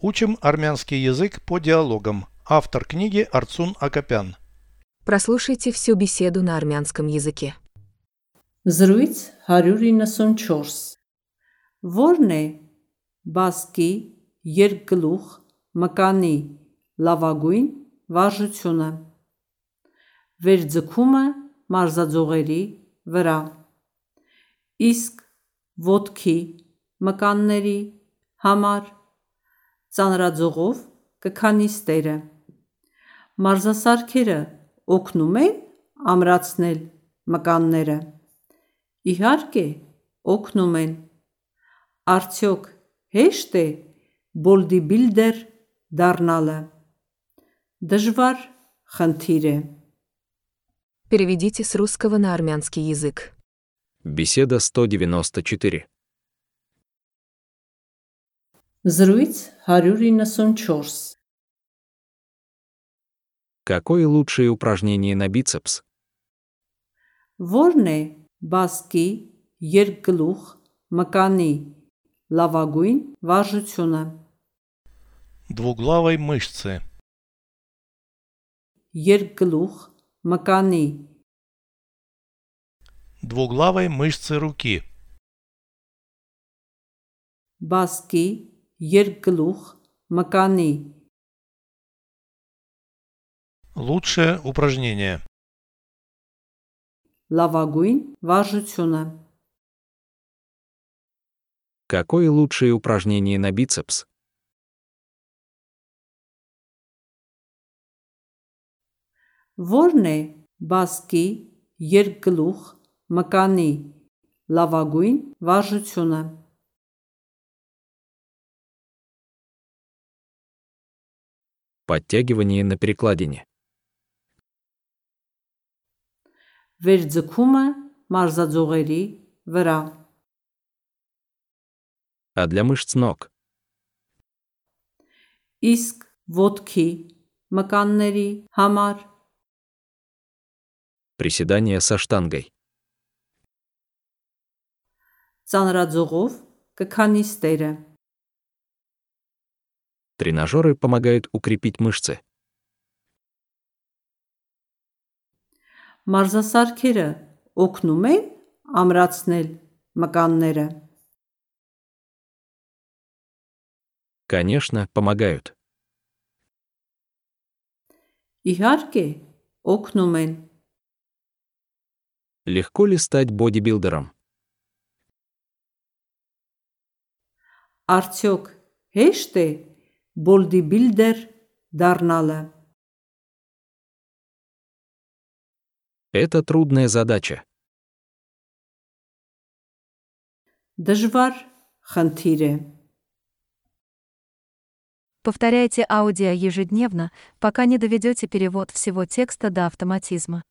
Учим армянский язык по диалогам. Автор книги Арцун Акопян. Прослушайте всю беседу на армянском языке. Զրույց 194 Որն է բասկի երկգլուխ մկանի լավագույն վարժությունը Վերձգումը մարզաձողերի վրա Իսկ ոտքի մկանների համար ծանրաձողով կքանիստերը Մարզասարքերը օգնում են ամրացնել մկանները Իհարկե, օգնում են։ Արդյոք հեշտ է բոլդիբիլդեր դառնալը։ Դժվար խնդիր է։ Переведите с русского на армянский язык. Беседа 194. Զրույց 194 Какое лучшее упражнение на бицепс? Որն է բասկի երկգլուխ մկանի լավագույն վարժությունը Двуглавой мышцы. երկգլուխ մկանի Двуглавой мышцы руки. բասկի Ер Макани. Лучшее упражнение. Лавагуин важуцюна. Какое лучшее упражнение на бицепс? Ворне баски, ерглух, макани, лавагуин важуцюна. Подтягивание на перекладине. վերձգումը մարզաձողերի վրա А для мышц ног? իսկ ոտքի մկանների համար Приседания со штангой. ծանրաձողով կքանիստերը Тренажеры помогают укрепить мышцы. մարզասարքերը օգնում են ամրացնել մկանները Конечно, помогают. իհարկե օգնում են Легко ли стать бодибилдером? արդյոք հեշտ է бодибилдер Дарнала. Это трудная задача. Дажвар Хантире. Повторяйте аудио ежедневно, пока не доведете перевод всего текста до автоматизма.